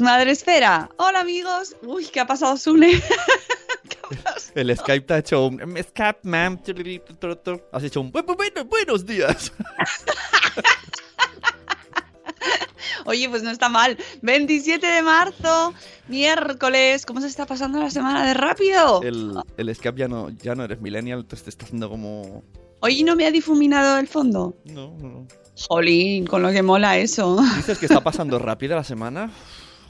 Madre Esfera. Hola amigos. Uy, ¿qué ha pasado, Sune? El Skype te ha hecho un Skype, ma'am. Has hecho un "Bu- bu- bueno, buenos días. Oye, pues no está mal. 27 de marzo, miércoles. ¿Cómo se está pasando la semana de rápido? El, el Skype ya no, ya no eres millennial, entonces te está haciendo como. Oye, ¿no me ha difuminado el fondo? No, no. Jolín, con lo que mola eso. Dices que está pasando rápida la semana.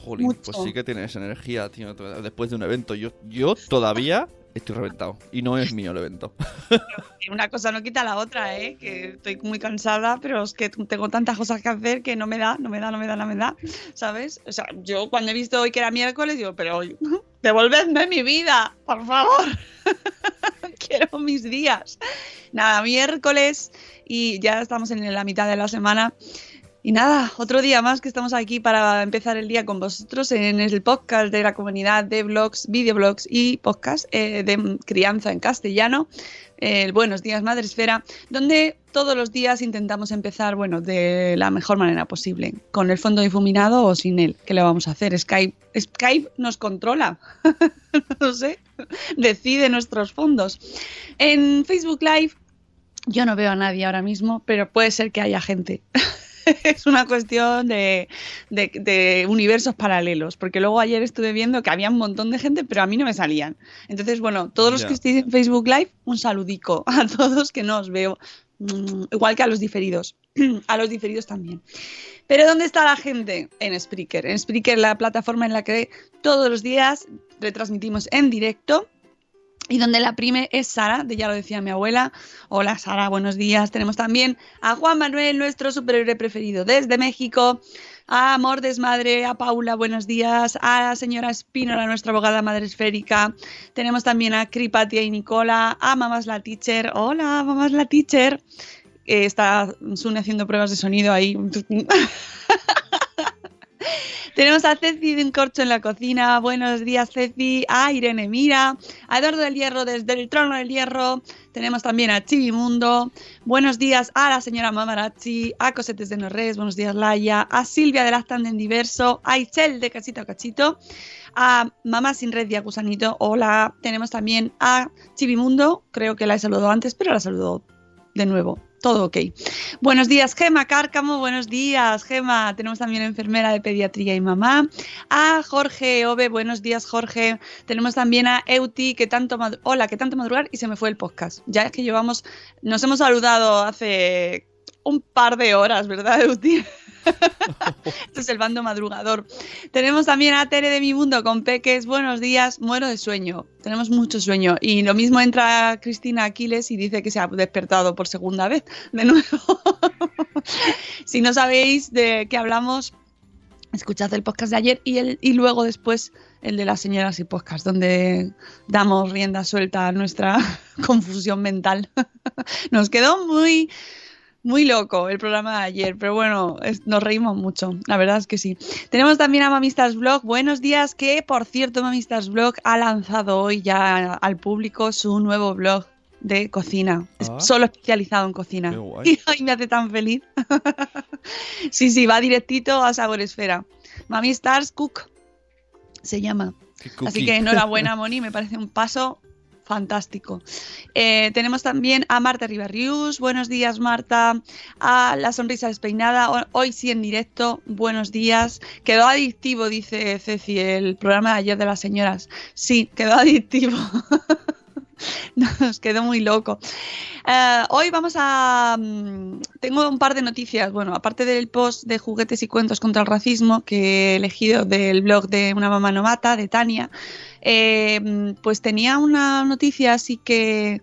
Jolín, Mucho. pues sí que tienes energía, tío. Después de un evento, yo, yo todavía estoy reventado. Y no es mío el evento. Una cosa no quita la otra, ¿eh? Que estoy muy cansada, pero es que tengo tantas cosas que hacer que no me da, no me da, no me da, no me da, ¿sabes? O sea, yo cuando he visto hoy que era miércoles, digo, pero devolvedme mi vida, por favor. Quiero mis días. Nada, miércoles y ya estamos en la mitad de la semana. Y nada, otro día más que estamos aquí para empezar el día con vosotros en el podcast de la comunidad de blogs, videoblogs y podcast eh, de crianza en castellano, el Buenos Días Madre Esfera, donde todos los días intentamos empezar, bueno, de la mejor manera posible, con el fondo difuminado o sin él. ¿Qué le vamos a hacer? Skype, Skype nos controla, no sé, decide nuestros fondos. En Facebook Live yo no veo a nadie ahora mismo, pero puede ser que haya gente. es una cuestión de, de- de universos paralelos, porque luego ayer estuve viendo que había un montón de gente, pero a mí no me salían. Entonces, bueno, todos los Ya. que estéis en Facebook Live, un saludico a todos que no os veo, Mm, igual que a los diferidos, a los diferidos también. Pero ¿dónde está la gente? En Spreaker. En Spreaker, la plataforma en la que todos los días retransmitimos en directo y donde la prime es Sara, de ya lo decía mi abuela. Hola Sara, buenos días. Tenemos también a Juan Manuel, nuestro superhéroe preferido desde México. A Amor Desmadre, a Paula, buenos días. A la señora Espínola, nuestra abogada madre esférica. Tenemos también a Cripatia y Nicola. A Mamás la Teacher. Hola, Mamás la Teacher. Eh, está Sune haciendo pruebas de sonido ahí. Tenemos a Ceci de un corcho en la cocina. Buenos días, Ceci. A Irene Mira. A Eduardo del Hierro desde el trono del Hierro. Tenemos también a Chivimundo. Buenos días a la señora Mamarachi. A Cosetes de Norres. Buenos días, Laia. A Silvia de Lactan en Diverso. A Ichel de Cachito a Cachito. A Mamá Sin Red y a Gusanito. Hola. Tenemos también a Chivimundo. Creo que la he saludado antes, pero la saludo de nuevo. Todo ok. Buenos días, Gema Cárcamo. Buenos días, Gema. Tenemos también enfermera de pediatría y mamá. A Jorge Ove. Buenos días, Jorge. Tenemos también a Euti, que tanto hola, que tanto madrugar y se me fue el podcast. Ya es que llevamos, nos hemos saludado hace un par de horas, ¿verdad, Euti? Este es el bando madrugador. Tenemos también a Tere de mi mundo con Peques. Buenos días, muero de sueño. Tenemos mucho sueño. Y lo mismo entra Cristina Aquiles y dice que se ha despertado por segunda vez. De nuevo. si no sabéis de qué hablamos, escuchad el podcast de ayer y, el, y luego después el de las señoras y podcast, donde damos rienda suelta a nuestra confusión mental. Nos quedó muy Muy loco el programa de ayer, pero bueno, es- nos reímos mucho, la verdad es que sí. Tenemos también a Mamistas Blog. Buenos días, que por cierto, Mamistas Blog ha lanzado hoy ya al público su nuevo blog de cocina, es Ah. solo especializado en cocina. Qué guay. Y me hace tan feliz. sí, sí, va directito a Sabor Esfera. Mami Stars Cook se llama. Así que enhorabuena, Moni, me parece un paso fantástico. Eh, tenemos también a Marta Ribarrius, buenos días Marta, a La Sonrisa Despeinada, Ho- hoy sí en directo, buenos días. Quedó adictivo, dice Ceci, el programa de ayer de las señoras. Sí, quedó adictivo. Nos quedó muy loco. Eh, hoy vamos a... mm, Tengo un par de noticias. Bueno, aparte del post de juguetes y cuentos contra el racismo que he elegido del blog de Una mamá no mata, de Tania, eh, mm, pues tenía una noticia así que...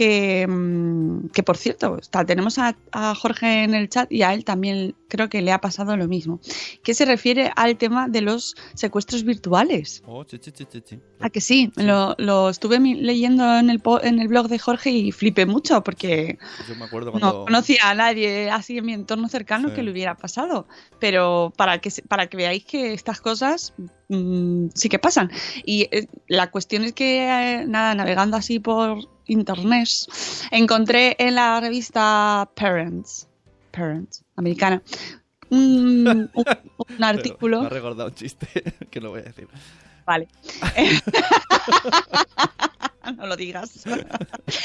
Que, mm, que por cierto, está, tenemos a, a Jorge en el chat y a él también creo que le ha pasado lo mismo, que se refiere al tema de los secuestros virtuales. Oh, chi, chi, chi. ¿A que sí? Lo, lo estuve leyendo en el, en el blog de Jorge y flipé mucho porque Yo me acuerdo no cuando... conocía a nadie así en mi entorno cercano Sí. que le hubiera pasado. Pero para que, para que veáis que estas cosas mm, sí que pasan. Y eh, la cuestión es que, eh, nada, navegando así por internet, encontré en la revista Parents, Parents, americana, un, un- un artículo. Me ha recordado un chiste que no voy a decir. Vale. no lo digas.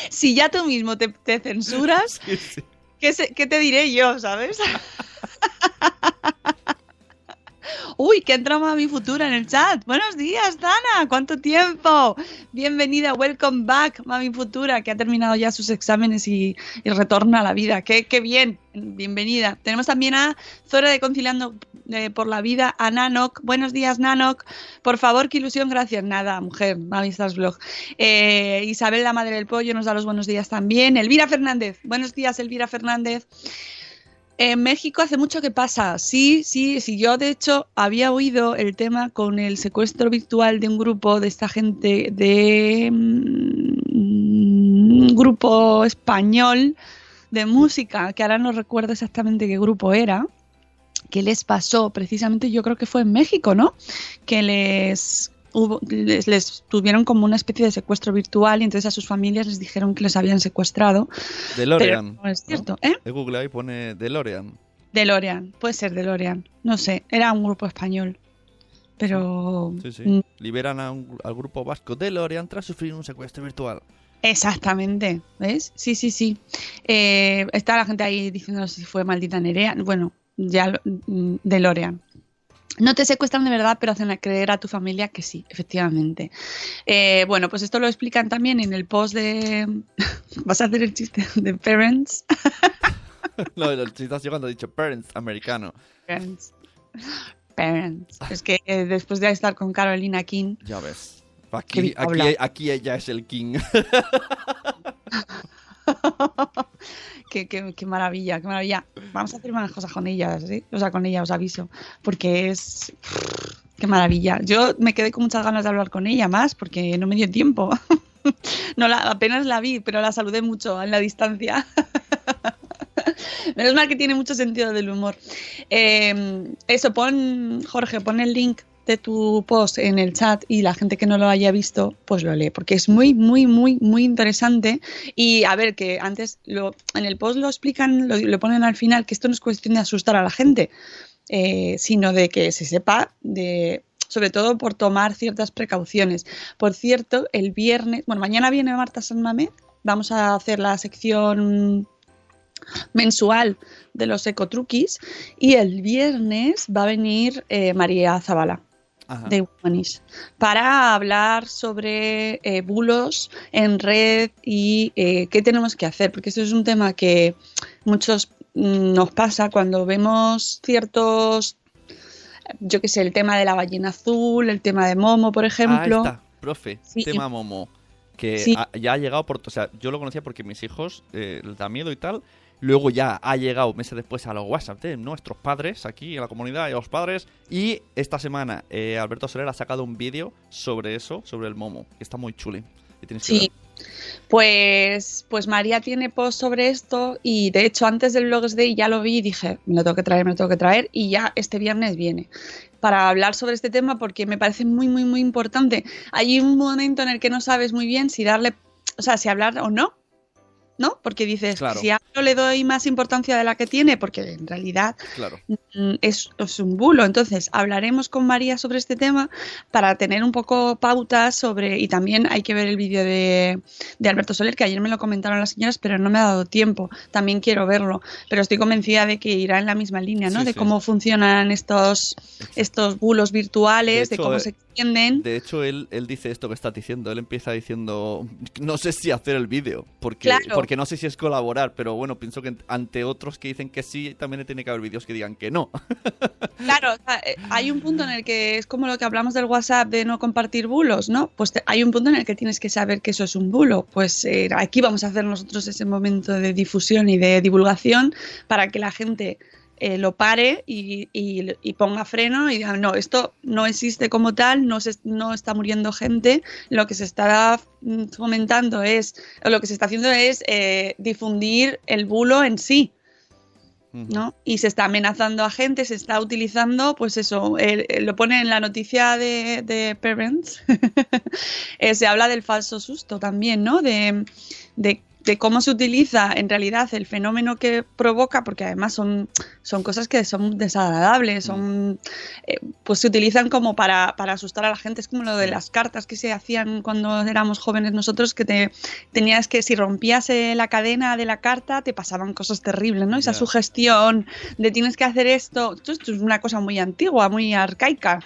si ya tú mismo te, te censuras, Sí, sí. ¿qué, se- qué te diré yo, sabes? Uy, que entra Mami Futura en el chat. Buenos días, Dana. ¿Cuánto tiempo? Bienvenida, welcome back, Mami Futura, que ha terminado ya sus exámenes y, y retorna a la vida. Qué, qué bien. Bienvenida. Tenemos también a Zora de Conciliando eh, por la Vida, a Nanok. Buenos días, Nanok. Por favor, qué ilusión, gracias. Nada, mujer, Mami Stars Blog. Eh, Isabel, la madre del pollo, nos da los buenos días también. Elvira Fernández. Buenos días, Elvira Fernández. En México hace mucho que pasa. Sí, sí, sí. Yo, de hecho, había oído el tema con el secuestro virtual de un grupo de esta gente de mm, un grupo español de música, que ahora no recuerdo exactamente qué grupo era, que les pasó precisamente, yo creo que fue en México, ¿no? Que les, hubo- les, les tuvieron como una especie de secuestro virtual y entonces a sus familias les dijeron que les habían secuestrado. DeLorean. no es cierto, ¿eh? De Google ahí pone DeLorean. DeLorean, puede ser DeLorean, no sé, era un grupo español. Pero Sí, sí. mm, Liberan a un- al grupo vasco DeLorean tras sufrir un secuestro virtual. exactamente, ¿ves? Sí, sí, sí. Eh, está la gente ahí diciendo si fue maldita Nerea. Bueno, ya lo- mm, DeLorean. No te secuestran de verdad, pero hacen creer a tu familia que sí, efectivamente. Eh, bueno, pues esto lo explican también en el post de... ¿Vas a hacer el chiste de Parents? no, el chiste sido cuando he dicho parents americano. Parents. Parents. Es que eh, después de estar con Carolina King, Ya ves. Aquí, aquí, aquí ella es el king. qué, maravilla, qué maravilla. Vamos a hacer unas cosas con ella, ¿sí? O sea, con ella os aviso, porque es... Qué maravilla. Yo me quedé con muchas ganas de hablar con ella más, porque no me dio tiempo. No la, apenas la vi, pero la saludé mucho en la distancia. Menos mal que tiene mucho sentido del humor. Eh, eso, pon, Jorge, pon el link tu post en el chat y la gente que no lo haya visto, pues lo lee, porque es muy, muy, muy, muy interesante. Y a ver, que antes lo, en el post lo explican, lo, lo ponen al final, que esto no es cuestión de asustar a la gente, eh, sino de que se sepa de sobre todo por tomar ciertas precauciones. Por cierto, el viernes, bueno, mañana viene Marta San Mamé, vamos a hacer la sección mensual de los ecotruquis y el viernes va a venir eh, María Zavala Ajá. de Humanish para hablar sobre eh, bulos en red y eh, qué tenemos que hacer, porque esto es un tema que muchos mm, nos pasa cuando vemos ciertos, yo qué sé, el tema de la ballena azul, el tema de Momo, por ejemplo. Ah, está, profe, Sí. tema Momo. Que Sí. ha- ya ha llegado por. O sea, yo lo conocía porque mis hijos eh, les da miedo y tal. Luego ya ha llegado meses después a los WhatsApp de nuestros padres aquí en la comunidad y a los padres. Y esta semana eh, Alberto Soler ha sacado un vídeo sobre eso, sobre el Momo, que está muy chuli. Que Sí. Pues, pues María tiene post sobre esto y de hecho antes del Blogs Day ya lo vi y dije, me lo tengo que traer, me lo tengo que traer y ya este viernes viene para hablar sobre este tema porque me parece muy, muy, muy importante. Hay un momento en el que no sabes muy bien si darle, o sea, si hablar o no, ¿no? Porque dices, Claro. si hablo le doy más importancia de la que tiene, porque en realidad Claro. mm, es, es un bulo. Entonces, hablaremos con María sobre este tema para tener un poco pautas sobre, y también hay que ver el vídeo de, de Alberto Soler, que ayer me lo comentaron las señoras, pero no me ha dado tiempo. También quiero verlo, pero estoy convencida de que irá en la misma línea, ¿no? Sí, de sí. cómo funcionan estos, estos bulos virtuales, de, cómo eh, se extienden. De hecho, él, él dice esto que estás diciendo. Él empieza diciendo, no sé si hacer el vídeo, porque, Claro. porque no sé si es colaborar, pero bueno, pienso que ante otros que dicen que sí, también tiene que haber vídeos que digan que no. Claro, eh, hay un punto en el que es como lo que hablamos del WhatsApp de no compartir bulos, ¿no? Pues hay un punto en el que tienes que saber que eso es un bulo. Pues eh, aquí vamos a hacer nosotros ese momento de difusión y de divulgación para que la gente eh, lo pare y, y- y ponga freno y diga, no, esto no existe como tal, no, se, no está muriendo gente, lo que se está fomentando es, o lo que se está haciendo es eh, difundir el bulo en sí. ¿no? Y se está amenazando a gente, se está utilizando, pues eso, eh, eh, lo pone en la noticia de, de Parents, eh, se habla del falso susto también, ¿no? De, de- de cómo se utiliza en realidad el fenómeno que provoca, porque además son, son cosas que son desagradables, son, eh, pues se utilizan como para, para asustar a la gente, es como lo de las cartas que se hacían cuando éramos jóvenes nosotros, que te tenías que, si rompías eh, la cadena de la carta, te pasaban cosas terribles, ¿no? Esa sugestión de tienes que hacer esto, esto, esto es una cosa muy antigua, muy arcaica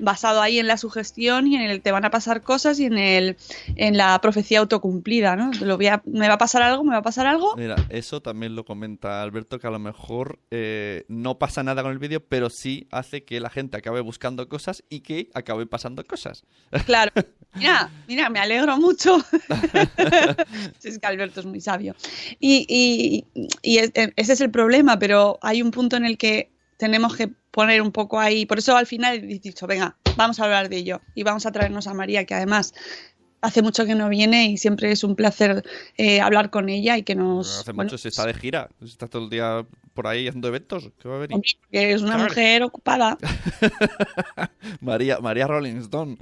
basado ahí en la sugestión y en el te van a pasar cosas y en el en la profecía autocumplida, ¿no? Lo voy a- me va a pasar algo, me va a pasar algo. Mira, eso también lo comenta Alberto, que a lo mejor eh, no pasa nada con el vídeo, pero sí hace que la gente acabe buscando cosas y que acabe pasando cosas. Claro. Mira, mira, me alegro mucho. Si es que Alberto es muy sabio. Y, y- y es- ese es el problema, pero hay un punto en el que tenemos que poner un poco ahí. Por eso al final he dicho, venga, vamos a hablar de ello. Y vamos a traernos a María, que además hace mucho que no viene y siempre es un placer eh, hablar con ella y que nos... Hace bueno, mucho se está de gira, se está todo el día por ahí haciendo eventos. ¿Qué va a venir? hombre, que es una Claro. mujer ocupada. María, María Rolling Stone.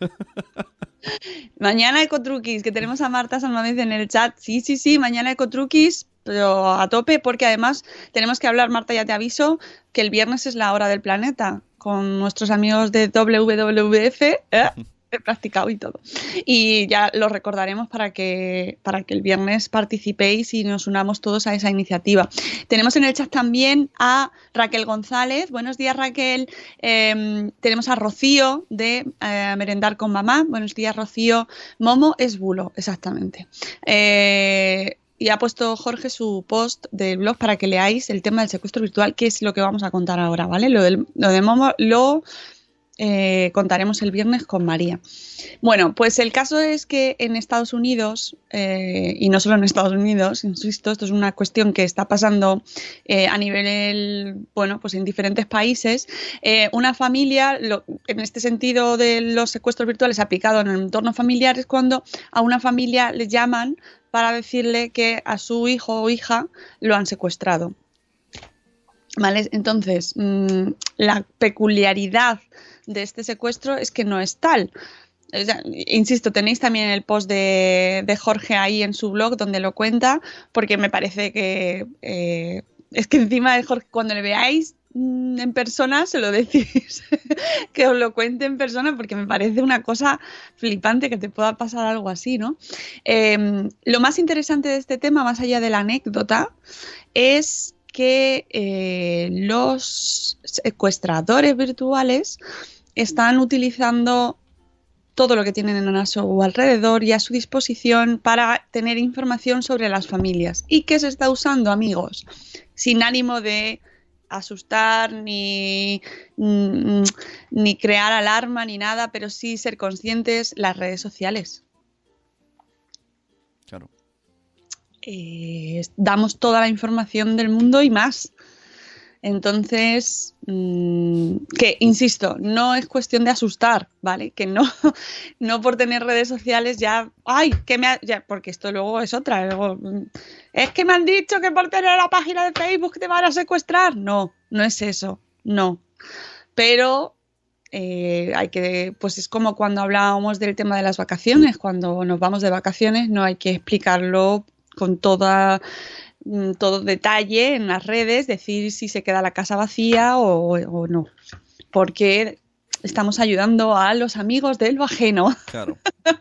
Mañana Ecotruquis, que tenemos a Marta Salmamez en el chat. Sí, sí, sí, mañana Ecotruquis, pero a tope, porque además tenemos que hablar, Marta, ya te aviso, que el viernes es la hora del planeta, con nuestros amigos de WWF. ¿eh? He practicado y todo. Y ya lo recordaremos para que, para que el viernes participéis y nos unamos todos a esa iniciativa. Tenemos en el chat también a Raquel González. Buenos días, Raquel. Eh, tenemos a Rocío de eh, Merendar con Mamá. Buenos días, Rocío. Momo es bulo, exactamente. Eh, y ha puesto Jorge su post del blog para que leáis el tema del secuestro virtual, que es lo que vamos a contar ahora, ¿vale? Lo, lo de Momo lo eh, contaremos el viernes con María. Bueno, pues el caso es que en Estados Unidos, eh, y no solo en Estados Unidos, insisto, esto es una cuestión que está pasando eh, a nivel, bueno, pues en diferentes países, una familia, en este sentido de los secuestros virtuales aplicados en el entorno familiar, es cuando a una familia le llaman para decirle que a su hijo o hija lo han secuestrado. ¿Vale? Entonces, mm, la peculiaridad de este secuestro es que no es tal. Insisto, tenéis también el post de, de Jorge ahí en su blog donde lo cuenta, porque me parece que eh, es que encima de Jorge, cuando le veáis mm, en persona, se lo decís, que os lo cuente en persona, porque me parece una cosa flipante que te pueda pasar algo así, ¿no? Eh, lo más interesante de este tema, más allá de la anécdota, es que eh, los secuestradores virtuales están utilizando todo lo que tienen a su alrededor y a su disposición para tener información sobre las familias. ¿Y qué se está usando, amigos? Sin ánimo de asustar ni, mm, ni crear alarma ni nada, pero sí ser conscientes las redes sociales. Claro. Eh, damos toda la información del mundo y más. Entonces, mm, que insisto, no es cuestión de asustar, ¿vale? Que no, no por tener redes sociales ya, ay, que me ha- porque esto luego es otra. mm, es que me han dicho que por tener la página de Facebook te van a secuestrar. No, no es eso, no. Pero eh, hay que, pues es como cuando hablábamos del tema de las vacaciones, cuando nos vamos de vacaciones no hay que explicarlo con toda todo detalle en las redes, decir si se queda la casa vacía o, o no, porque estamos ayudando a los amigos del lo ajeno. Claro.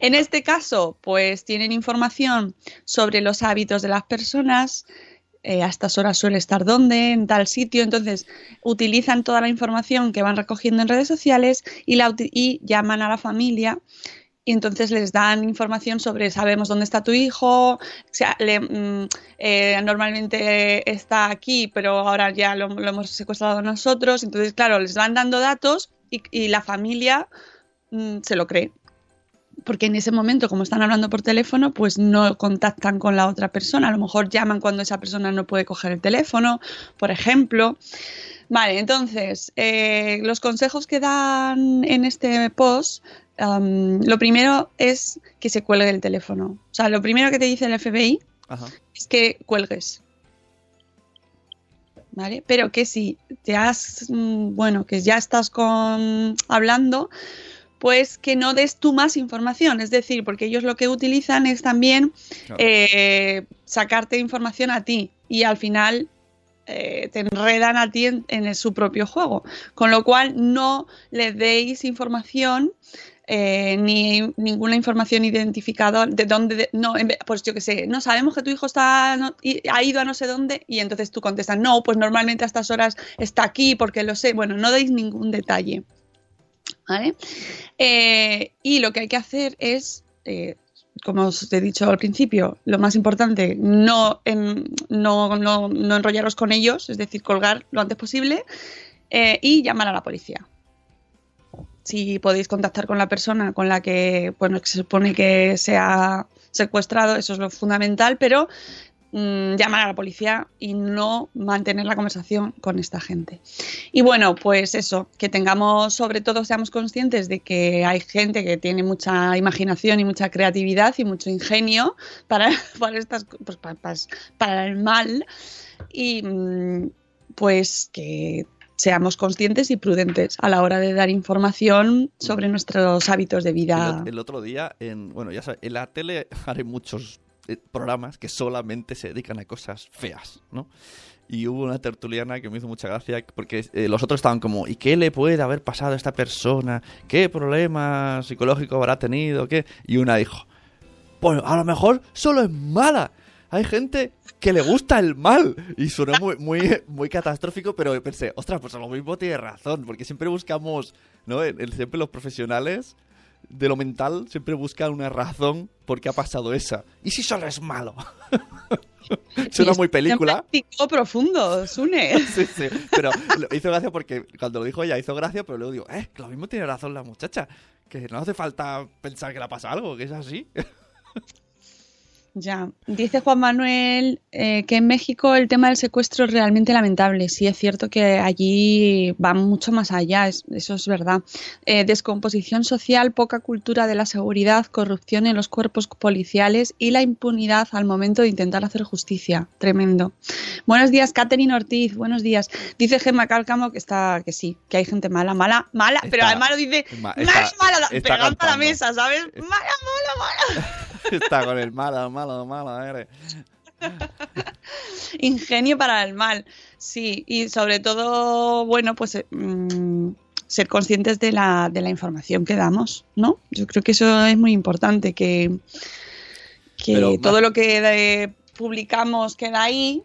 En este caso, pues tienen información sobre los hábitos de las personas, eh, a estas horas suele estar dónde, en tal sitio, entonces utilizan toda la información que van recogiendo en redes sociales y, la, uti- y llaman a la familia y entonces les dan información sobre sabemos dónde está tu hijo, sea, mm, eh, normalmente está aquí, pero ahora ya lo, hemos secuestrado nosotros, entonces claro, les van dando datos y, y la familia mm, se lo cree porque en ese momento, como están hablando por teléfono, pues no contactan con la otra persona. A lo mejor llaman cuando esa persona no puede coger el teléfono, por ejemplo. Vale, entonces, eh, los consejos que dan en este post, lo primero es que se cuelgue el teléfono. O sea, lo primero que te dice el FBI Ajá. es que cuelgues. ¿Vale? Pero que si te has, mm, bueno, que ya estás con hablando, pues que no des tú más información. Es decir, porque ellos lo que utilizan es también Claro. eh, sacarte información a ti y al final eh, te enredan a ti en, en su propio juego. Con lo cual no les deis información eh, ni ninguna información identificada de dónde, de- no, pues yo que sé, no sabemos que tu hijo está, no- ha ido a no sé dónde y entonces tú contestas, no, pues normalmente a estas horas está aquí porque lo sé. Bueno, no deis ningún detalle. ¿Vale? Eh, y lo que hay que hacer es, eh, como os he dicho al principio, lo más importante, no, en- no, no, no enrollaros con ellos, es decir, colgar lo antes posible y llamar a la policía. Si podéis contactar con la persona con la que, bueno, se supone que se ha secuestrado, eso es lo fundamental, pero mm, llamar a la policía y no mantener la conversación con esta gente. Y bueno, pues eso, que tengamos, sobre todo, seamos conscientes de que hay gente que tiene mucha imaginación y mucha creatividad y mucho ingenio para, para estas pues, para- para el mal y mm, pues que seamos conscientes y prudentes a la hora de dar información sobre nuestros hábitos de El, vida. ot- el otro día, en, bueno, ya sabes, en la tele haré muchos eh, programas que solamente se dedican a cosas feas, ¿no? Y hubo una tertuliana que me hizo mucha gracia porque eh, los otros estaban como, ¿y qué le puede haber pasado a esta persona? ¿Qué problema psicológico habrá tenido? ¿Qué? Y una dijo, pues a lo mejor solo es mala. Hay gente que le gusta el mal. Y sonó muy, muy, muy catastrófico, pero pensé, ostras, pues a lo mismo tiene razón, porque siempre buscamos, ¿no? El- el- siempre los profesionales de lo mental siempre buscan una razón por qué ha pasado esa. ¿Y si solo es malo? Suena muy película. Empático profundo, Sune. Sí, sí. Pero hizo gracia porque cuando lo dijo ella hizo gracia, pero luego digo, eh, lo mismo tiene razón la muchacha. Que no hace falta pensar que le pasa algo, que es así. Ya, dice Juan Manuel eh, que en México el tema del secuestro es realmente lamentable. Sí, es cierto que allí va mucho más allá, es- eso es verdad. Eh, descomposición social, poca cultura de la seguridad, corrupción en los cuerpos policiales y la impunidad al momento de intentar hacer justicia. Tremendo. Buenos días, Catherine Ortiz. Buenos días. Dice Gemma Cálcamo que está, que sí, que hay gente mala, mala, mala, pero Está- además lo dice ma- más está- mala, está pegando a la mesa, ¿sabes? Mala, mala, mala. Está con el malo, malo, malo, eres. Ingenio para el mal, sí, y sobre todo, bueno, pues eh, mm, ser conscientes de la, de la información que damos, ¿no? Yo creo que eso es muy importante, que, que Pero todo lo que eh, publicamos queda ahí.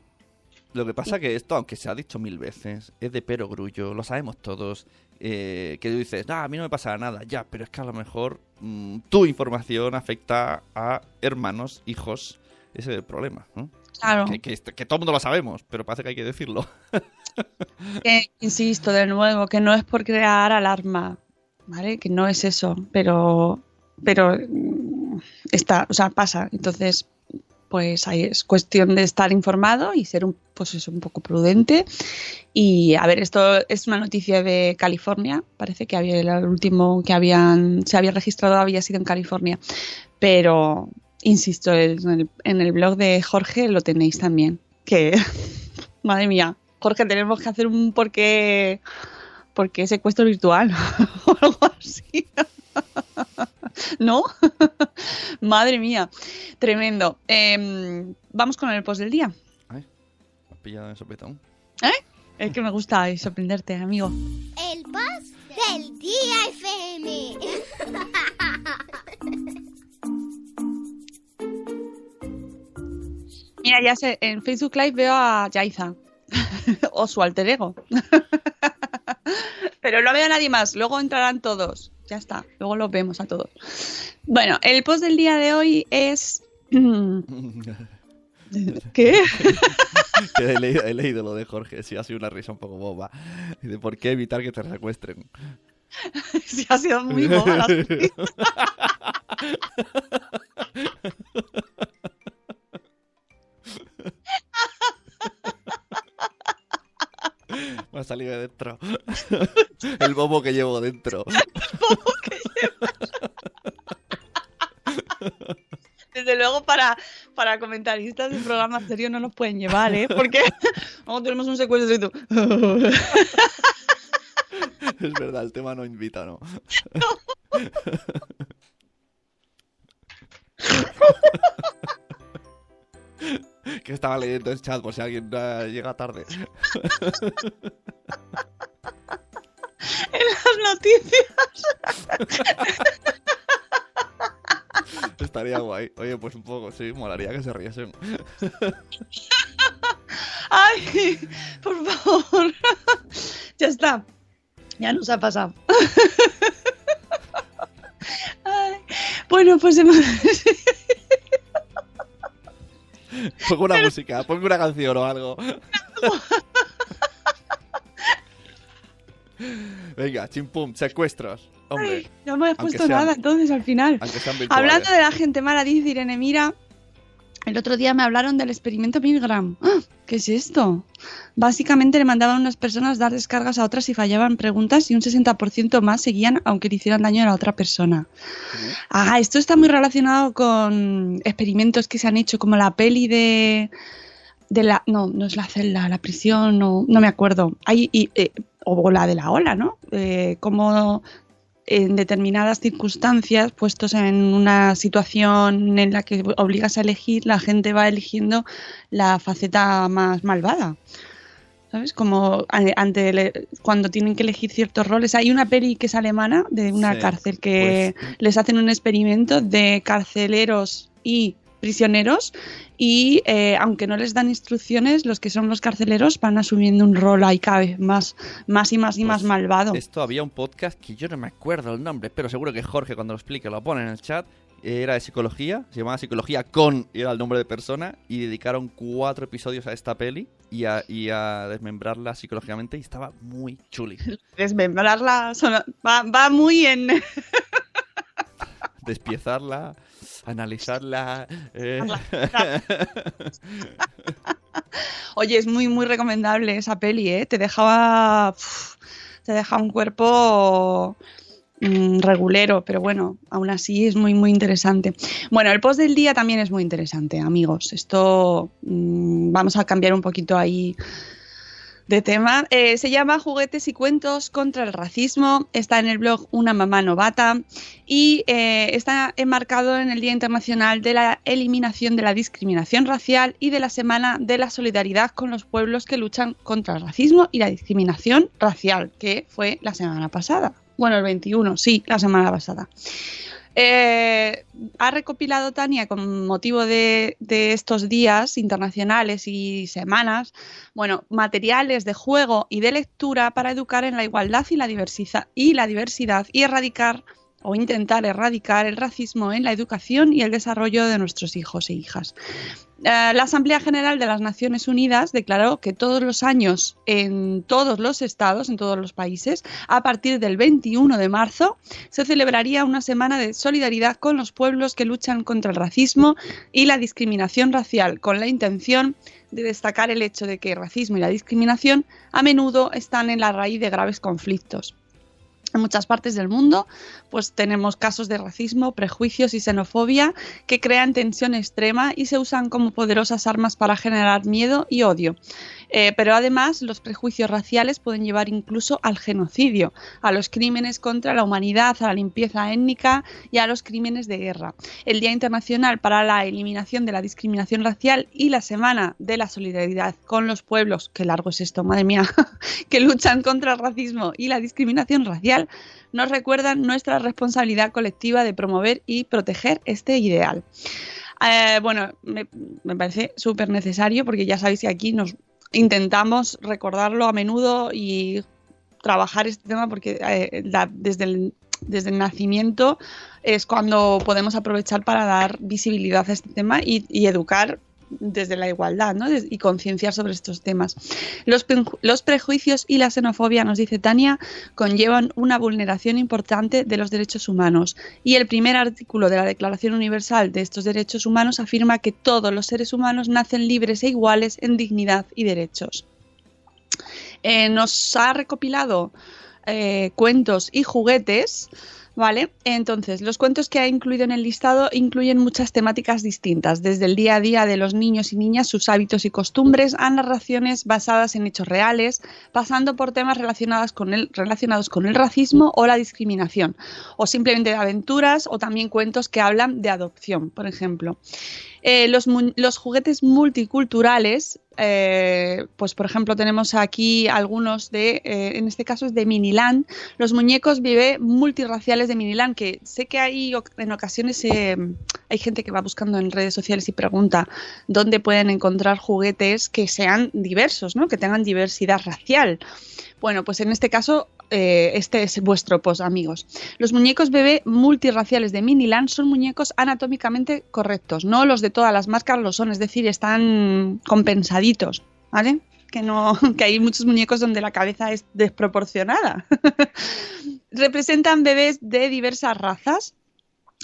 Lo que pasa que esto, aunque se ha dicho mil veces, es de pero grullo, lo sabemos todos. eh, que tú dices, "Ah, a mí no me pasa nada, ya, pero es que a lo mejor mm, tu información afecta a hermanos, hijos. Ese es el problema, ¿no? Claro, Que, que, que todo el mundo lo sabemos, pero parece que hay que decirlo. que, insisto de nuevo, que no es por crear alarma, ¿vale? Que no es eso, pero, pero mm, está, o sea, pasa. Entonces, pues ahí es cuestión de estar informado y ser un pues es un poco prudente. Y a ver, esto es una noticia de California. Parece que había el último que habían se había registrado había sido en California. Pero insisto, en el, en el blog de Jorge lo tenéis también. Que madre mía, Jorge, tenemos que hacer un por qué, por qué secuestro virtual o algo así. ¿No? Madre mía, tremendo. Em, vamos con el post del día. Ay, me has pillado de sopetón. ¿Eh? Es que me gusta sorprenderte, amigo. El post del día FM. Mira, ya sé, en Facebook Live veo a Yaiza. o su alter ego. Pero no veo a nadie más. Luego entrarán todos. Ya está. Luego los vemos a todos. Bueno, el post del día de hoy es. ¿Qué? Que he, leído, he leído lo de Jorge, sí, ha sido una risa un poco boba. De por qué evitar que te secuestren. sí, ha sido muy boba la Me ha salido de dentro. El bobo que llevo dentro. Desde luego para, para comentaristas de programas serios no nos pueden llevar, ¿eh? Porque luego tenemos un secuestro y tú... Es verdad, el tema no invita, ¿no? Que estaba leyendo el chat por si alguien eh, llega tarde. en las noticias. Estaría guay. Oye, pues un poco, sí, molaría que se riesen. Ay, por favor. Ya está. Ya nos ha pasado. Ay, Bueno, pues hemos... Pongo una música, pongo una canción o algo. Venga, chimpum, secuestros. Hombre, Ay, no me has puesto nada entonces al final. Hablando de la gente mala, dice Irene, mira, el otro día me hablaron del experimento Milgram. ¡Ah! ¿Qué es esto? Básicamente le mandaban a unas personas dar descargas a otras y fallaban preguntas y un 60% más seguían aunque le hicieran daño a la otra persona. Ah, esto está muy relacionado con experimentos que se han hecho, como la peli de... de la, no, no es la celda, la prisión, no, no me acuerdo. Hay, y, eh, o la de la ola, ¿no? Eh, como en determinadas circunstancias, puestos en una situación en la que obligas a elegir, la gente va eligiendo la faceta más malvada. ¿Sabes? Como ante el- cuando tienen que elegir ciertos roles. Hay una peli que es alemana de una Sí, cárcel que pues- les hacen un experimento de carceleros y prisioneros y eh, aunque no les dan instrucciones, los que son los carceleros van asumiendo un rol ahí cada vez más, más y más y más Pues malvado. Esto había un podcast que yo no me acuerdo el nombre, pero seguro que Jorge cuando lo explique lo pone en el chat. Era de psicología, se llamaba Psicología con, era el nombre de persona, y dedicaron cuatro episodios a esta peli y a, y a desmembrarla psicológicamente y estaba muy chuli. desmembrarla va, va muy en Despiezarla, analizarla. eh, oye es muy muy recomendable esa peli eh te dejaba te deja un cuerpo mm, regulero pero bueno aún así es muy muy interesante. Bueno el post del día también es muy interesante amigos. Esto mm, vamos a cambiar un poquito ahí de tema. Eh, se llama Juguetes y Cuentos contra el Racismo. Está en el blog Una Mamá Novata y eh, está enmarcado en el Día Internacional de la Eliminación de la Discriminación Racial y de la Semana de la Solidaridad con los pueblos que luchan contra el racismo y la discriminación racial, que fue la semana pasada. Bueno, el 21, sí, la semana pasada. Eh, ha recopilado Tania con motivo de, de estos días internacionales y semanas, bueno, materiales de juego y de lectura para educar en la igualdad y la diversidad y la diversidad y erradicar o intentar erradicar el racismo en la educación y el desarrollo de nuestros hijos e hijas. Eh, la Asamblea General de las Naciones Unidas declaró que todos los años en todos los estados, en todos los países, a partir del 21 de marzo, se celebraría una semana de solidaridad con los pueblos que luchan contra el racismo y la discriminación racial, con la intención de destacar el hecho de que el racismo y la discriminación a menudo están en la raíz de graves conflictos. En muchas partes del mundo, pues tenemos casos de racismo, prejuicios y xenofobia que crean tensión extrema y se usan como poderosas armas para generar miedo y odio. Eh, pero además, los prejuicios raciales pueden llevar incluso al genocidio, a los crímenes contra la humanidad, a la limpieza étnica y a los crímenes de guerra. El Día Internacional para la Eliminación de la Discriminación Racial y la Semana de la Solidaridad con los pueblos, qué largo es esto, madre mía, que luchan contra el racismo y la discriminación racial, nos recuerdan nuestra responsabilidad colectiva de promover y proteger este ideal. Eh, bueno, me, me parece súper necesario porque ya sabéis que aquí nos intentamos recordarlo a menudo y trabajar este tema porque eh, desde, el, desde el nacimiento es cuando podemos aprovechar para dar visibilidad a este tema y, y educar desde la igualdad ¿no? y concienciar sobre estos temas. Los, prejuicios y la xenofobia, nos dice Tania, conllevan una vulneración importante de los derechos humanos. Y el primer artículo de la Declaración Universal de estos Derechos Humanos afirma que todos los seres humanos nacen libres e iguales en dignidad y derechos. Eh, nos ha recopilado eh, cuentos y juguetes ¿Vale? Entonces, los cuentos que ha incluido en el listado incluyen muchas temáticas distintas, desde el día a día de los niños y niñas, sus hábitos y costumbres, a narraciones basadas en hechos reales, pasando por temas relacionados con el, relacionados con el racismo o la discriminación, o simplemente de aventuras, o también cuentos que hablan de adopción, por ejemplo. Eh, los, los, juguetes multiculturales, eh, pues por ejemplo tenemos aquí algunos de, eh, en este caso es de Miniland, los muñecos vive multirraciales de Miniland, que sé que hay en ocasiones hay gente que va buscando en redes sociales y pregunta dónde pueden encontrar juguetes que sean diversos, ¿no? que tengan diversidad racial. Bueno, pues en este caso eh, este es vuestro post, amigos. Los muñecos bebé multirraciales de Miniland son muñecos anatómicamente correctos, no los de todas las máscaras lo son, es decir, están compensaditos, ¿vale? Que, no, que hay muchos muñecos donde la cabeza es desproporcionada. Representan bebés de diversas razas,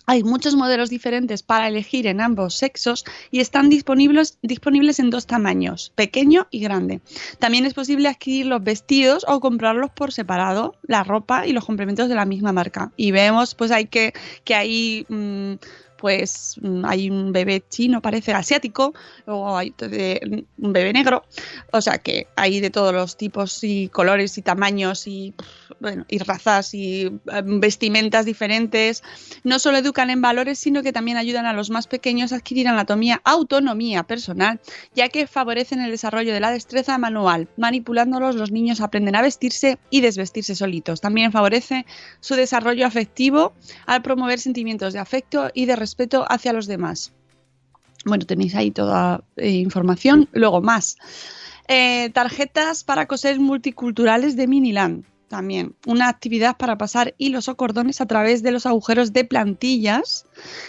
hay muchos modelos diferentes para elegir en ambos sexos y están disponibles, disponibles en dos tamaños, pequeño y grande. También es posible adquirir los vestidos o comprarlos por separado, la ropa y los complementos de la misma marca. Y vemos pues hay que, que hay... pues mm, hay un bebé chino, parece asiático, o hay un bebé negro, o sea que hay de todos los tipos y colores y tamaños y, bueno, y razas y em, vestimentas diferentes. No solo educan en valores, sino que también ayudan a los más pequeños a adquirir anatomía, autonomía personal, ya que favorecen el desarrollo de la destreza manual. Manipulándolos, los niños aprenden a vestirse y desvestirse solitos. También favorece su desarrollo afectivo al promover sentimientos de afecto y de respeto hacia los demás. Bueno, tenéis ahí toda eh, información. Luego más. Eh, tarjetas para coser multiculturales de Miniland también una actividad para pasar hilos o cordones a través de los agujeros de plantillas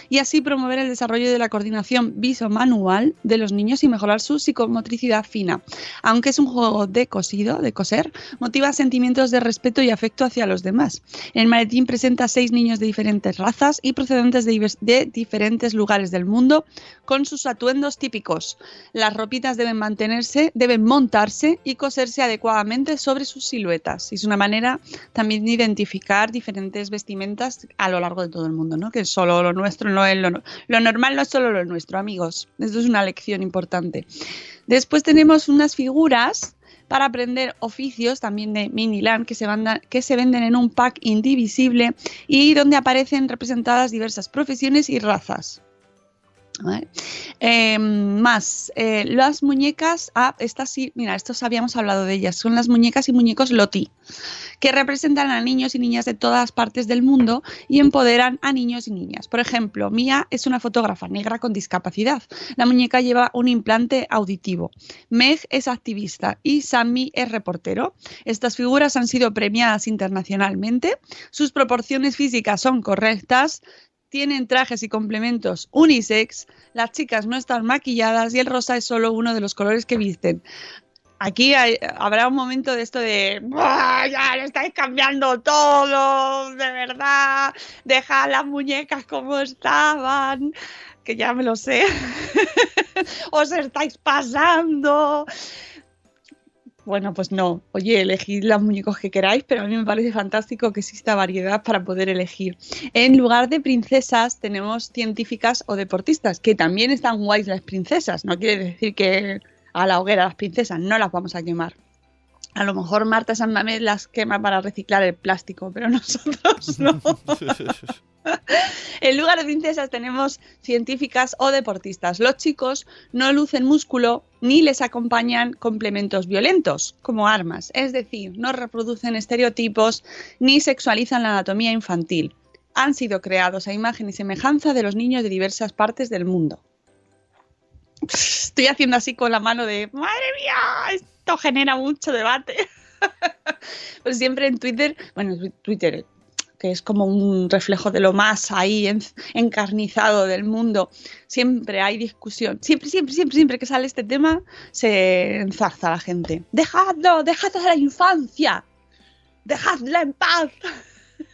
y así promover el desarrollo de la coordinación viso-manual de los niños y mejorar su psicomotricidad fina. Aunque es un juego de cosido, de coser, motiva sentimientos de respeto y afecto hacia los demás. El maletín presenta seis niños de diferentes razas y procedentes de, de diferentes lugares del mundo con sus atuendos típicos. Las ropitas deben mantenerse, deben montarse y coserse adecuadamente sobre sus siluetas. Es una también de identificar diferentes vestimentas a lo largo de todo el mundo, ¿no? Que solo lo nuestro no es lo, normal, no es solo lo nuestro, amigos. Esto es una lección importante. Después tenemos unas figuras para aprender oficios también de Miniland que que se venden en un pack indivisible y donde aparecen representadas diversas profesiones y razas. Eh, más, eh, las muñecas, ah, estas sí, mira, estos habíamos hablado de ellas, son las muñecas y muñecos Loti, que representan a niños y niñas de todas partes del mundo y empoderan a niños y niñas. Por ejemplo, Mia es una fotógrafa negra con discapacidad. La muñeca lleva un implante auditivo. Meg es activista y Sammy es reportero. Estas figuras han sido premiadas internacionalmente. Sus proporciones físicas son correctas tienen trajes y complementos unisex, las chicas no están maquilladas y el rosa es solo uno de los colores que visten. Aquí habrá un momento de esto de "Buah, ya estáis cambiando todo, de verdad, dejad las muñecas como estaban, que ya me lo sé, os estáis pasando. Bueno, pues no. Oye, elegid los muñecos que queráis, pero a mí me parece fantástico que exista variedad para poder elegir. En lugar de princesas tenemos científicas o deportistas, que también están guays las princesas. No quiere decir que a la hoguera las princesas no las vamos a quemar. A lo mejor Marta San las quema para reciclar el plástico, pero nosotros no. En lugar de princesas tenemos científicas o deportistas. Los chicos no lucen músculo ni les acompañan complementos violentos como armas, es decir, no reproducen estereotipos ni sexualizan la anatomía infantil. Han sido creados a imagen y semejanza de los niños de diversas partes del mundo. Estoy haciendo así con la mano de, madre mía, esto genera mucho debate. Pues siempre en Twitter, bueno, Twitter, que es como un reflejo de lo más ahí en- encarnizado del mundo. Siempre hay discusión. Siempre, siempre, siempre, siempre que sale este tema, se enzarza la gente. Dejadlo, dejadlo de la infancia. Dejadla en paz.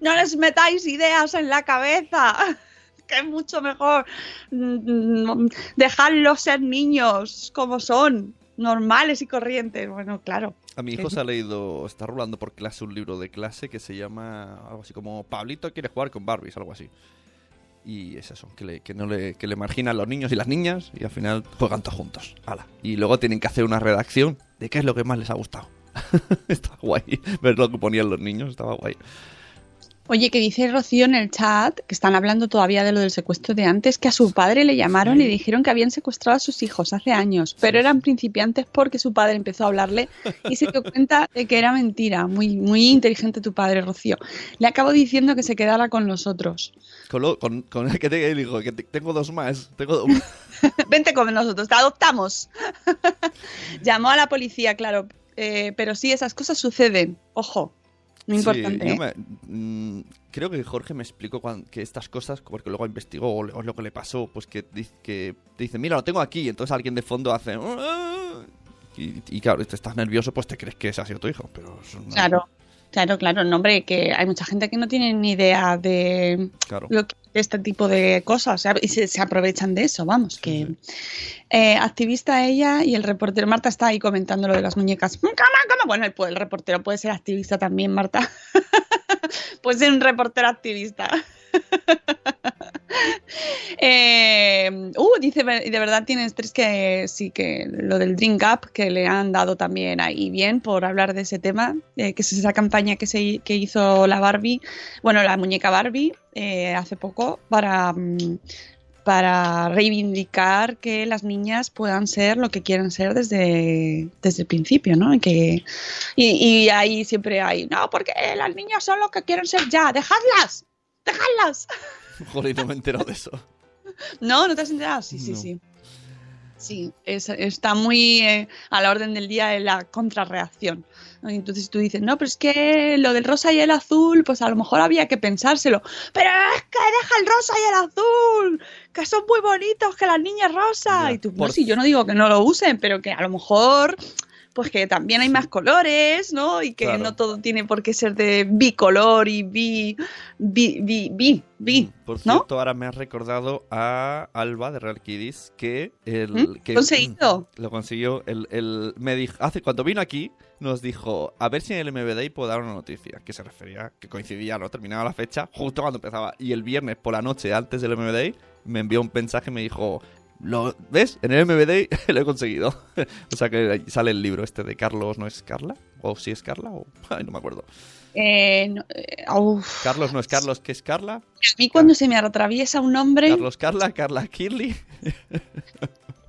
no les metáis ideas en la cabeza. Que es mucho mejor mm, dejarlos ser niños como son, normales y corrientes. Bueno, claro. A mi hijo se ha leído, está rolando por clase un libro de clase que se llama algo así como Pablito quiere jugar con Barbies, algo así. Y es eso, que le, que no le, que le marginan los niños y las niñas y al final juegan todos juntos. ¡Hala! Y luego tienen que hacer una redacción de qué es lo que más les ha gustado. Está guay ver lo que ponían los niños, estaba guay. Oye, que dice Rocío en el chat, que están hablando todavía de lo del secuestro de antes, que a su padre le llamaron y dijeron que habían secuestrado a sus hijos hace años, pero eran principiantes porque su padre empezó a hablarle y se dio cuenta de que era mentira. Muy, muy inteligente tu padre, Rocío. Le acabo diciendo que se quedara con nosotros. Con, lo- con, con el que te digo, que te- tengo dos más. Tengo dos Vente con nosotros, te adoptamos. Llamó a la policía, claro, eh, pero sí, esas cosas suceden. Ojo, muy Sí, importante. yo ¿eh? me- mm, creo que Jorge me explicó cuan- que estas cosas, porque luego investigó o, lo que le pasó, pues que te dice, mira, lo tengo aquí, y entonces alguien de fondo hace... "Ah", Y, y claro, te estás nervioso, pues te crees que ese ha sido tu hijo, pero... es una- Claro, claro, claro. No, hombre, que hay mucha gente que no tiene ni idea de Claro. lo que este tipo de cosas o sea, y se, se aprovechan de eso, vamos, que eh, activista ella y el reportero Marta está ahí comentando lo de las muñecas. ¿Cómo, cómo? Bueno, el, el reportero puede ser activista también, Marta. puede ser un reportero activista. Eh, uh, dice, de verdad tienes tres que sí, que lo del Drink Up, que le han dado también ahí bien por hablar de ese tema, eh, que es esa campaña que, se, que hizo la Barbie, bueno, la muñeca Barbie eh, hace poco para, mm, para reivindicar que las niñas puedan ser lo que quieren ser desde, desde el principio, ¿no? Y, que, y, y ahí siempre hay, no, porque las niñas son lo que quieren ser ya, dejadlas, dejadlas. Joder, no me he enterado de eso. No, ¿no te has enterado? Sí, sí, No. sí. Sí, es- está muy eh, a la orden del día de la contrarreacción. Entonces tú dices, no, pero es que lo del rosa y el azul, pues a lo mejor había que pensárselo. Pero es que deja el rosa y el azul, que son muy bonitos, que las niñas rosa. Ya, y tú, por- no, sí, yo no digo que no lo usen, pero que a lo mejor, pues que también hay más colores, ¿no? Y que Claro. no todo tiene por qué ser de bicolor y bi, bi, bi, bi, bi, Mm, Por ¿no? cierto, ahora me has recordado a Alba de Real Kiddies que el ¿Mm? que Conseguido. lo consiguió. El, el- me dijo, hace cuando vino aquí nos dijo a ver si en el MBD puedo dar una noticia que se refería que coincidía, no terminaba la fecha justo cuando empezaba y el viernes por la noche antes del MBD me envió un mensaje y me dijo lo ves en el MBD lo he conseguido o sea que sale el libro este de Carlos no es Carla O si es Carla o... Ay, no me acuerdo. Eh, no, eh. Carlos no es Carlos, ¿qué es Carla? A mí cuando se me atraviesa un nombre, Carlos Carla, Carla Kirly.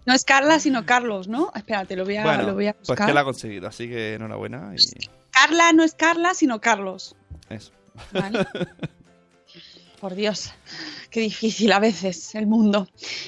no es Carla, sino Carlos, ¿no? Espérate, lo voy a, bueno, lo voy a pues buscar. que la ha conseguido, así que enhorabuena y Carla no es Carla, sino Carlos. eso. Vale. Por Dios, qué difícil a veces el mundo.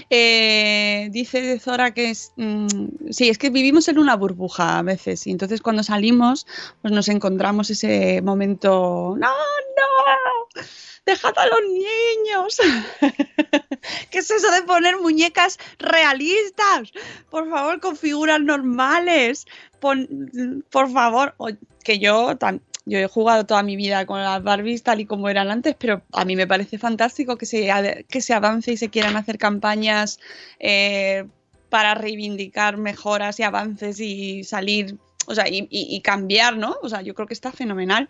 Eh, dice Zora que es. mm, sí, es que vivimos en una burbuja a veces y entonces cuando salimos, pues nos encontramos ese momento. ¡No, no! ¡Dejad a los niños! ¿Qué es eso de poner muñecas realistas? Por favor, con figuras normales. Pon- por favor, que yo tam- yo he jugado toda mi vida con las Barbies tal y como eran antes, pero a mí me parece fantástico que se, que se avance y se quieran hacer campañas eh, para reivindicar mejoras y avances y salir, o sea, y cambiar, ¿no? O sea, yo creo que está fenomenal.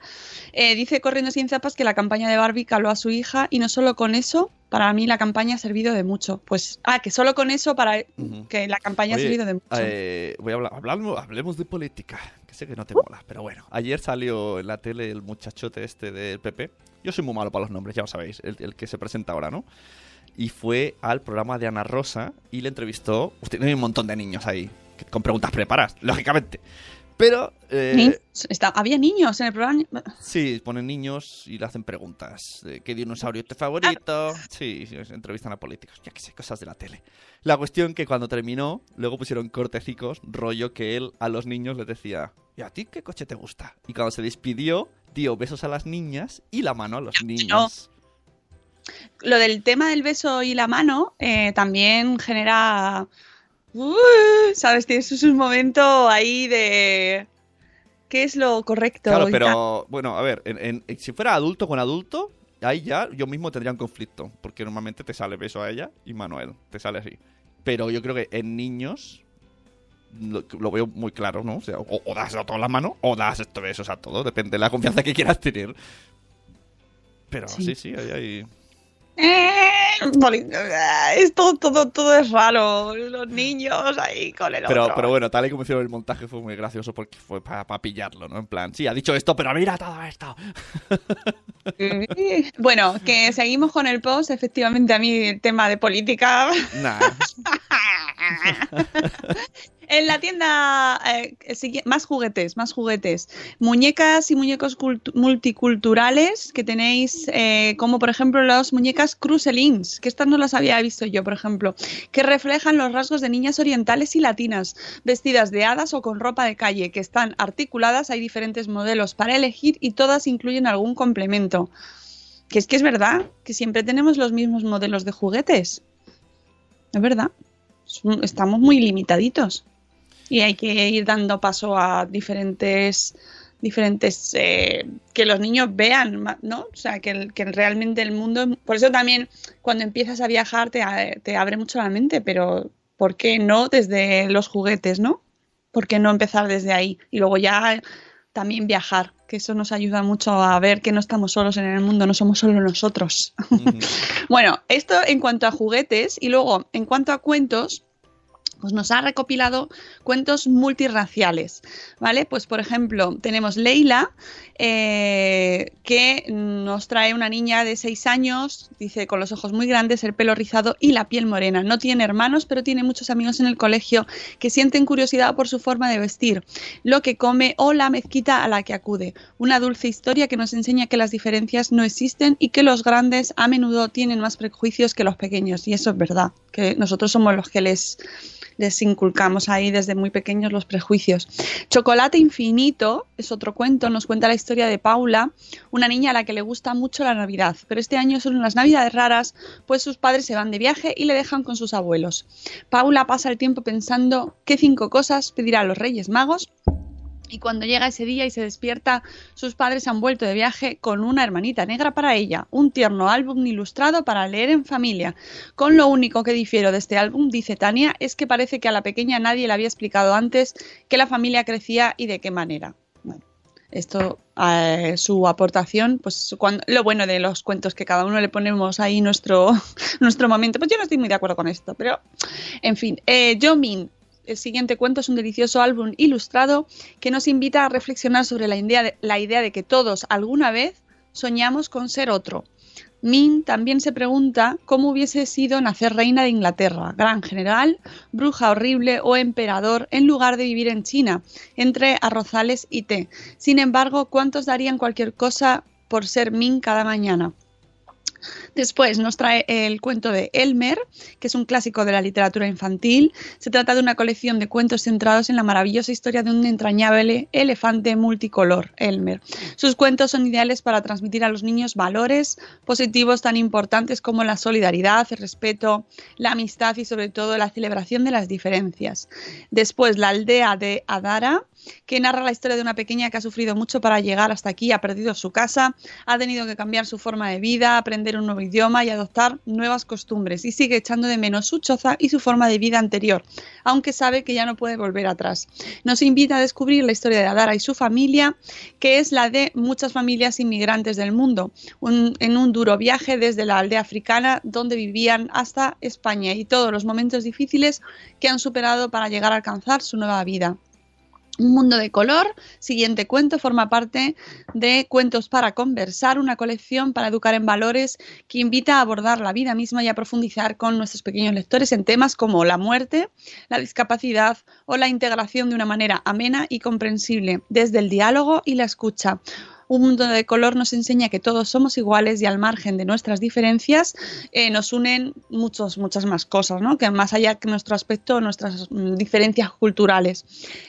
Eh, dice Corriendo sin zapas que la campaña de Barbie caló a su hija y no solo con eso, para mí la campaña ha servido de mucho. Pues, ah, que solo con eso para Ujú. que la campaña Oye, ha servido de mucho. eh, voy a hablar, hablamos, hablemos de política, que sé que no te mola, pero bueno. Ayer salió en la tele el muchachote este del PP. Yo soy muy malo para los nombres, ya lo sabéis, el, el que se presenta ahora, ¿no? Y fue al programa de Ana Rosa y le entrevistó. Usted tiene un montón de niños ahí, con preguntas preparadas, lógicamente. Pero, eh, Niños, está- había niños en el programa. sí, ponen niños y le hacen preguntas. de ¿Qué dinosaurio es tu favorito? Sí, sí, entrevistan a políticos. Ya que sé, cosas de la tele. La cuestión que cuando terminó, luego pusieron cortecicos, rollo que él a los niños les decía, ¿y a ti qué coche te gusta? Y cuando se despidió, dio besos a las niñas y la mano a los niños. Lo del tema del beso y la mano eh, también genera. Uh, ¿Sabes? Tienes un momento ahí de. ¿Qué es lo correcto? Claro, pero bueno, a ver, en- si fuera adulto con adulto, ahí ya yo mismo tendría un conflicto, porque normalmente te sale beso a ella y él, te sale así. Pero yo creo que en niños lo, lo veo muy claro, ¿no? O sea, o, o das a todas las manos o das estos besos a todos, depende de la confianza que quieras tener. Pero Sí. sí, sí, ahí hay... Eh, poli- Esto todo, todo es raro. Los niños ahí con el Pero, otro. pero bueno, tal y como hicieron el montaje fue muy gracioso porque fue para pillarlo, ¿no? En plan, sí, ha dicho esto, pero mira todo esto. Bueno, que seguimos con el post. Efectivamente, a mí el tema de política. Nah. En la tienda, eh, más juguetes, más juguetes. Muñecas y muñecos cultu- multiculturales que tenéis, eh, como por ejemplo las muñecas Cruselins, que estas no las había visto yo, por ejemplo, que reflejan los rasgos de niñas orientales y latinas, vestidas de hadas o con ropa de calle, que están articuladas, hay diferentes modelos para elegir y todas incluyen algún complemento. Que es que es verdad que siempre tenemos los mismos modelos de juguetes. Es verdad. Estamos muy limitaditos. Y hay que ir dando paso a diferentes diferentes eh, que los niños vean, ¿no? O sea, que, que realmente el mundo, por eso también cuando empiezas a viajar te, a- te abre mucho la mente, pero ¿por qué no desde los juguetes, no? ¿Por qué no empezar desde ahí? Y luego ya también viajar, que eso nos ayuda mucho a ver que no estamos solos en el mundo, no somos solo nosotros. Bueno, esto en cuanto a juguetes y luego en cuanto a cuentos, pues nos ha recopilado cuentos multirraciales, ¿vale? Pues por ejemplo, tenemos Leila, eh, que nos trae una niña de 6 años, dice con los ojos muy grandes, el pelo rizado y la piel morena. No tiene hermanos, pero tiene muchos amigos en el colegio que sienten curiosidad por su forma de vestir, lo que come o la mezquita a la que acude. Una dulce historia que nos enseña que las diferencias no existen y que los grandes a menudo tienen más prejuicios que los pequeños. Y eso es verdad, que nosotros somos los que les les inculcamos ahí desde muy pequeños los prejuicios. Chocolate Infinito es otro cuento, nos cuenta la historia de Paula, una niña a la que le gusta mucho la Navidad, pero este año son unas Navidades raras, pues sus padres se van de viaje y le dejan con sus abuelos. Paula pasa el tiempo pensando qué cinco cosas pedirá a los Reyes Magos y cuando llega ese día y se despierta, sus padres han vuelto de viaje con una hermanita negra para ella, un tierno álbum ilustrado para leer en familia. Con lo único que difiero de este álbum, dice Tania, es que parece que a la pequeña nadie le había explicado antes que la familia crecía y de qué manera. Bueno, esto, eh, su aportación, pues lo bueno de los cuentos que cada uno le ponemos ahí nuestro, nuestro momento, pues yo no estoy muy de acuerdo con esto, pero en fin, eh, Min El siguiente cuento es un delicioso álbum ilustrado que nos invita a reflexionar sobre la idea de, que todos alguna vez soñamos con ser otro. Min también se pregunta cómo hubiese sido nacer reina de Inglaterra, gran general, bruja horrible o emperador en lugar de vivir en China, entre arrozales y té. Sin embargo, ¿cuántos darían cualquier cosa por ser Min cada mañana? Después nos trae el cuento de Elmer, que es un clásico de la literatura infantil. Se trata de una colección de cuentos centrados en la maravillosa historia de un entrañable elefante multicolor, Elmer. Sus cuentos son ideales para transmitir a los niños valores positivos tan importantes como la solidaridad, el respeto, la amistad y sobre todo la celebración de las diferencias. Después, la aldea de Adara, que narra la historia de una pequeña que ha sufrido mucho para llegar hasta aquí, ha perdido su casa, ha tenido que cambiar su forma de vida, aprender un nuevo idioma y adoptar nuevas costumbres y sigue echando de menos su choza y su forma de vida anterior, aunque sabe que ya no puede volver atrás. Nos invita a descubrir la historia de Adara y su familia, que es la de muchas familias inmigrantes del mundo, en un duro viaje desde la aldea africana donde vivían hasta España y todos los momentos difíciles que han superado para llegar a alcanzar su nueva vida. Un mundo de color, siguiente cuento, forma parte de Cuentos para Conversar, una colección para educar en valores que invita a abordar la vida misma y a profundizar con nuestros pequeños lectores en temas como la muerte, la discapacidad o la integración de una manera amena y comprensible, desde el diálogo y la escucha un mundo de color nos enseña que todos somos iguales y al margen de nuestras diferencias eh, nos unen muchos, muchas más cosas, ¿no? que más allá que nuestro aspecto, nuestras mm, diferencias culturales.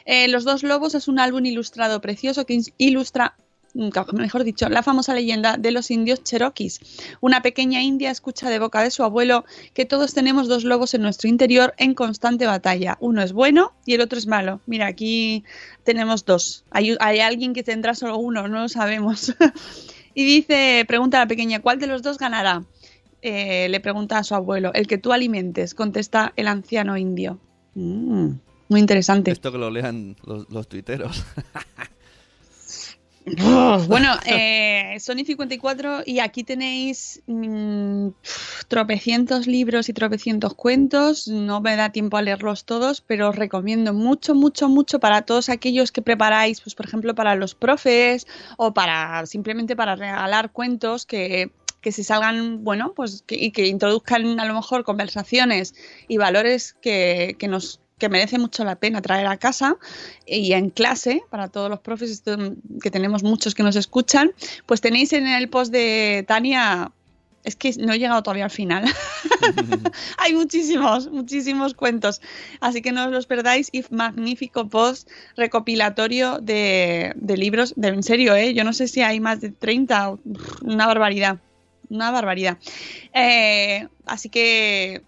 Eh, Los dos lobos es un álbum ilustrado precioso que ilustra mejor dicho, la famosa leyenda de los indios cherokees. Una pequeña india escucha de boca de su abuelo que todos tenemos dos lobos en nuestro interior en constante batalla. Uno es bueno y el otro es malo. Mira, aquí tenemos dos. Hay, alguien que tendrá solo uno, no lo sabemos. y dice, pregunta a la pequeña, ¿cuál de los dos ganará? Eh, le pregunta a su abuelo, el que tú alimentes, contesta el anciano indio. Mm, muy interesante. Esto que lo lean los, los. bueno, eh, Sony 54 y aquí tenéis mm, tropecientos libros y tropecientos cuentos. No me da tiempo a leerlos todos, pero os recomiendo mucho, mucho, mucho para todos aquellos que preparáis, pues por ejemplo para los profes o para simplemente para regalar cuentos que que se salgan, bueno, pues y que introduzcan a lo mejor conversaciones y valores que, que nos que merece mucho la pena traer a casa y en clase, para todos los profes, que tenemos muchos que nos escuchan, pues tenéis en el post de Tania, es que no he llegado todavía al final, hay muchísimos, muchísimos cuentos, así que no os los perdáis y magnífico post recopilatorio de, libros, de, en serio, ¿eh? yo no sé si hay más de 30, una barbaridad, una barbaridad. Eh, así que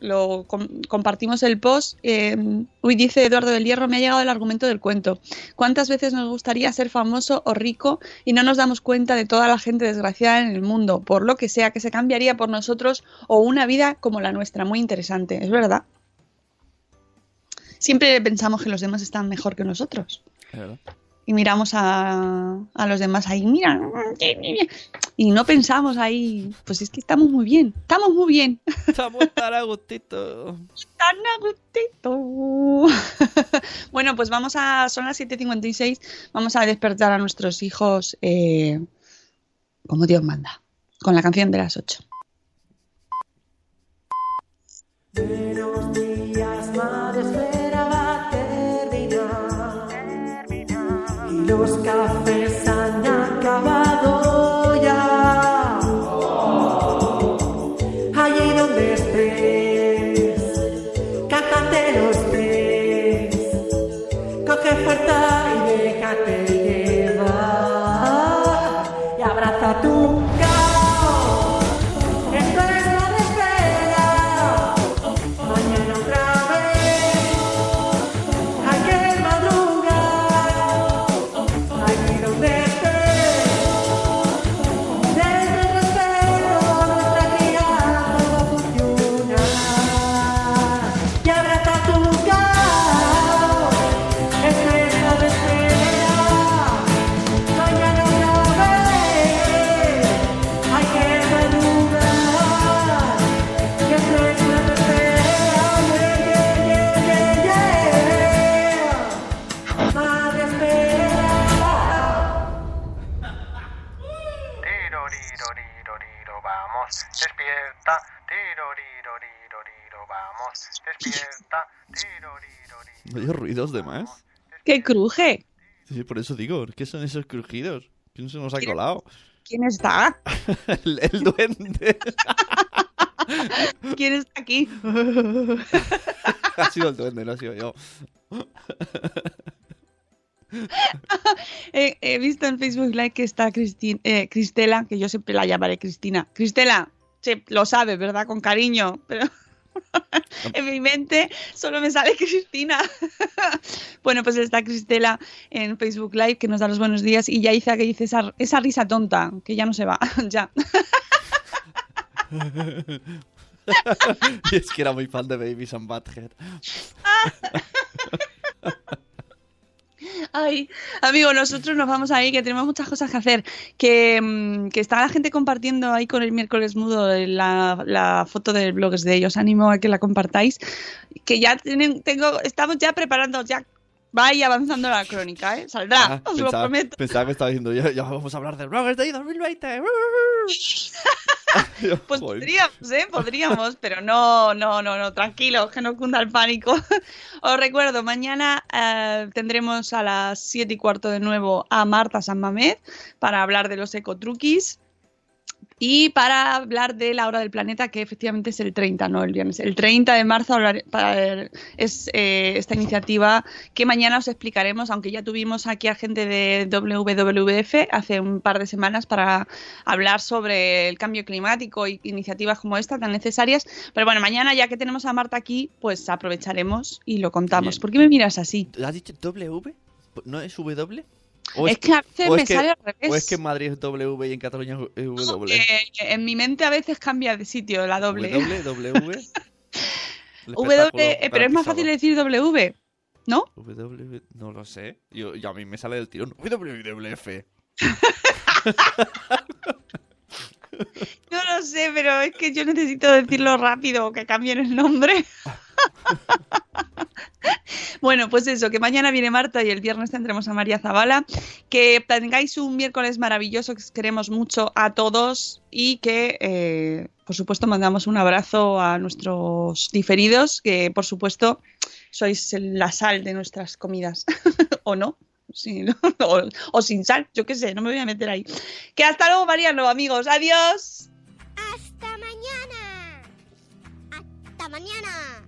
lo compartimos el post. Eh, uy, dice Eduardo del Hierro, me ha llegado el argumento del cuento. ¿Cuántas veces nos gustaría ser famoso o rico y no nos damos cuenta de toda la gente desgraciada en el mundo, por lo que sea que se cambiaría por nosotros o una vida como la nuestra? Muy interesante, es verdad. Siempre pensamos que los demás están mejor que nosotros. ¿Es verdad? Y miramos a, a, los demás ahí, mira, y no pensamos ahí, pues es que estamos muy bien, estamos muy bien. Estamos tan a gustito. Tan a gustito. bueno, pues vamos a, son las 7.56, vamos a despertar a nuestros hijos eh, como Dios manda, con la canción de las 8. Los cafés ¿Oye ruidos de más? ¡Que cruje! Sí, por eso digo, ¿qué son esos crujidos? ¿Quién se nos ha ¿Quién- colado? ¿Quién está? el, el duende. ¿Quién está aquí? ha sido el duende, no ha sido yo. He, he visto en Facebook Live que está Cristin- eh, Cristela, que yo siempre la llamaré Cristina. Cristela, lo sabes, ¿verdad? Con cariño, pero en mi mente solo me sale Cristina. bueno, pues está Cristela en Facebook Live que nos da los buenos días y ya Iza que dice esa, esa risa tonta, que ya no se va, ya. y es que era muy fan de Babies and Butthead. Ay, amigo, nosotros nos vamos ahí, que tenemos muchas cosas que hacer. Que, mm, que está la gente compartiendo ahí con el miércoles mudo la, la foto del blog de ellos. Animo a que la compartáis. Que ya tienen, tengo, estamos ya preparando, ya vaya avanzando la crónica, ¿eh? Saldrá, Ah, os lo pensaba, prometo. pensaba que estaba diciendo, ya, ya vamos a hablar del bloggers de 2020. Pues podríamos, ¿eh? Podríamos, pero no, no, no, no, tranquilos, que no cunda el pánico. Os recuerdo, mañana eh, tendremos a las 7 y cuarto de nuevo a Marta San Mamed para hablar de los ecotruquis y para hablar de la hora del planeta, que efectivamente es el 30, no el viernes. El 30 de marzo hablar- para- es eh, esta iniciativa que mañana os explicaremos, aunque ya tuvimos aquí a gente de WWF hace un par de semanas para hablar sobre el cambio climático y iniciativas como esta tan necesarias. Pero bueno, mañana ya que tenemos a Marta aquí, pues aprovecharemos y lo contamos. Bien. ¿Por qué me miras así? ¿Has dicho W? ¿No es W? Es que a veces me que- sale al revés. ¿O es que en Madrid es W y en Cataluña es W? Eh, en mi mente a veces cambia de sitio la doble. W, W. W, eh, pero es más fácil decir W, ¿no? W, no lo sé. Yo, yo a mí me sale del tirón. WWF. No lo sé, pero es que yo necesito decirlo rápido, que cambien el nombre. Bueno, pues eso, que mañana viene Marta y el viernes tendremos a María Zavala. Que tengáis un miércoles maravilloso, que os queremos mucho a todos y que, eh, por supuesto, mandamos un abrazo a nuestros diferidos, que por supuesto sois la sal de nuestras comidas, o ¿no? o, o sin sal, yo qué sé, no me voy a meter ahí. Que hasta luego, Mariano, amigos. Adiós. ¡Hasta mañana! ¡Hasta mañana!